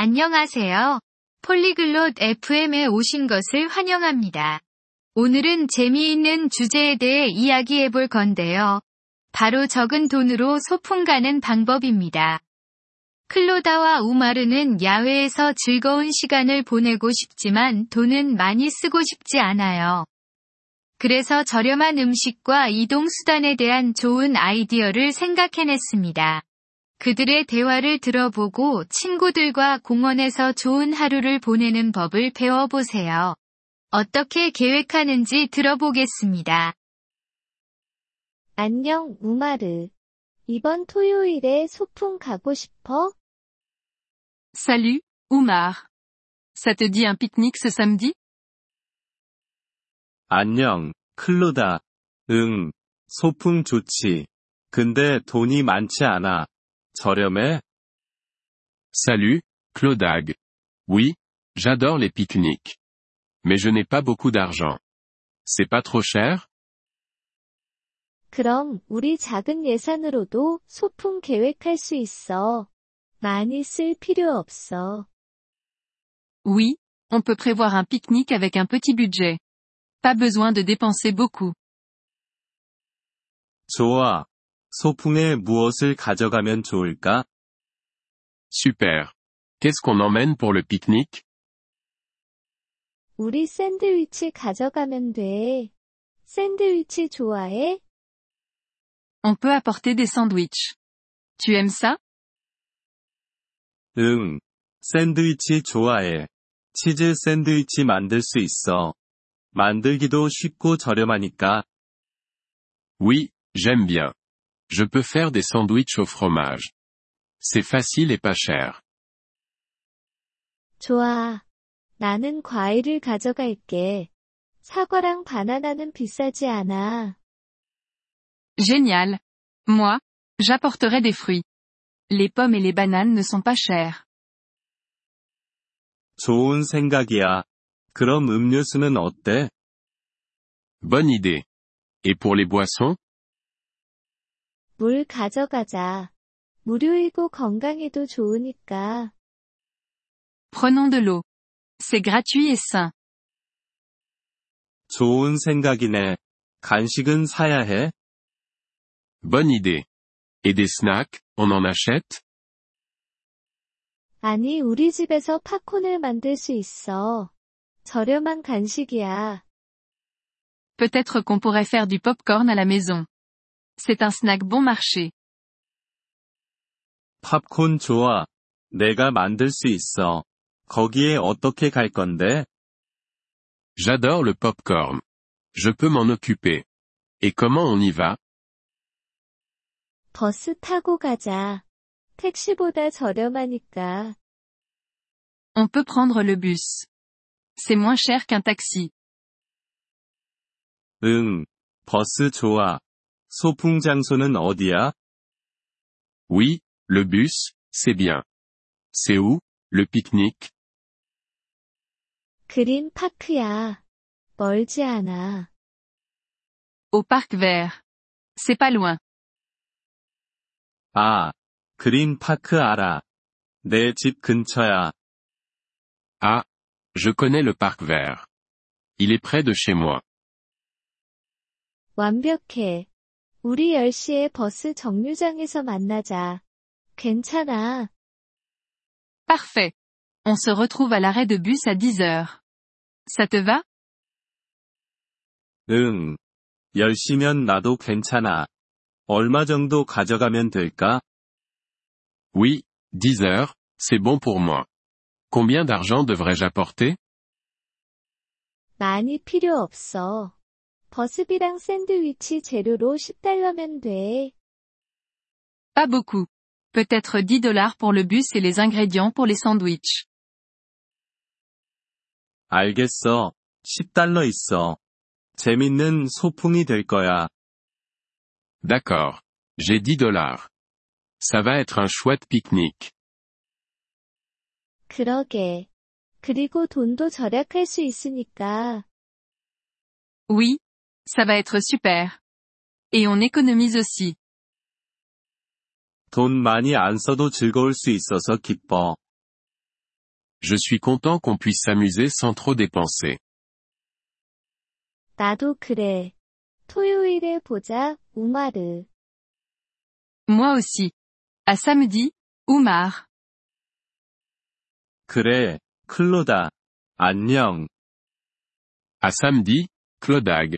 안녕하세요. 폴리글롯 FM에 오신 것을 환영합니다. 오늘은 재미있는 주제에 대해 이야기해 볼 건데요. 바로 적은 돈으로 소풍 가는 방법입니다. 클로다와 우마르는 야외에서 즐거운 시간을 보내고 싶지만 돈은 많이 쓰고 싶지 않아요. 그래서 저렴한 음식과 이동 수단에 대한 좋은 아이디어를 생각해냈습니다. 그들의 대화를 들어보고 친구들과 공원에서 좋은 하루를 보내는 법을 배워보세요. 어떻게 계획하는지 들어보겠습니다. 안녕, 우마르. 이번 토요일에 소풍 가고 싶어? Salut, Oumar. Ça te dit un pique-nique ce samedi 안녕, 클로다. 응, 소풍 좋지. 근데 돈이 많지 않아. 저렴해? Salut, Claudag. Oui, j'adore les pique-niques. Mais je n'ai pas beaucoup d'argent. C'est pas trop cher 그럼 우리 작은 예산으로도 소풍 계획할 수 있어. 많이 쓸 필요 없어. Oui, on peut prévoir un pique-nique avec un petit budget. Pas besoin de dépenser beaucoup. 좋아. 소풍에 무엇을 가져가면 좋을까? Super. Qu'est-ce qu'on emmène pour le pique-nique 우리 샌드위치 가져가면 돼. 샌드위치 좋아해? On peut apporter des sandwichs. Tu aimes ça 응. 샌드위치 좋아해. 치즈 샌드위치 만들 수 있어. 만들기도 쉽고 저렴하니까. Oui, j'aime bien. Je peux faire des sandwichs au fromage. C'est facile et pas cher. 좋아. 나는 과일을 가져갈게. 사과랑 바나나는 비싸지 않아. Génial. Moi, j'apporterai des fruits. Les pommes et les bananes ne sont pas chères. 좋은 생각이야. 그럼 음료수는 어때? Bonne idée. Et pour les boissons 물 가져가자. 무료이고 건강에도 좋으니까. Prenons de l'eau. C'est gratuit et sain. 좋은 생각이네. 간식은 사야 해? Bonne idée. Et des snacks, on en achète 아니, 우리 집에서 팝콘을 만들 수 있어. 저렴한 간식이야. Peut-être qu'on pourrait faire du pop-corn à la maison. C'est un snack bon marché. 팝콘 좋아. 내가 만들 수 있어. 거기에 어떻게 갈 건데? J'adore le pop-corn. Je peux m'en occuper. Et comment on y va 버스 타고 가자. 택시보다 저렴하니까. On peut prendre le bus. C'est moins cher qu'un taxi. 응. 버스 좋아. 소풍 장소는 어디야? Oui, le bus, c'est bien. C'est où, le pique-nique 그린 파크야. 멀지 않아. Au parc vert. C'est pas loin. 아, 그린 파크 알아. 내 집 근처야. Ah, je connais le parc vert. Il est près de chez moi. 완벽해. 우리 10시에 버스 정류장에서 만나자. 괜찮아. Parfait. On se retrouve à l'arrêt de bus à 10 heures. Ça te va 응. 10시면 나도 괜찮아. 얼마 정도 가져가면 될까? Oui, 10 heures, c'est bon pour moi. Combien d'argent devrais-je apporter 많이 필요 없어. 버스비랑 샌드위치 재료로 10달러면 돼. Pas beaucoup. Peut-être 10 dollars pour le bus et les ingrédients pour les sandwichs. 알겠어. 10달러 있어. 재밌는 소풍이 될 거야. D'accord. J'ai 10 dollars. Ça va être un chouette pique-nique. 그러게. 그리고 돈도 절약할 수 있으니까. Oui. Ça va être super. Et on économise aussi. 돈 많이 안 써도 즐거울 수 있어서 기뻐. Je suis content qu'on puisse s'amuser sans trop dépenser. 나도 그래. 토요일에 보자, 우마르. Moi aussi. À samedi, Oumar. 그래, 클로다. 안녕. À samedi, Clodag.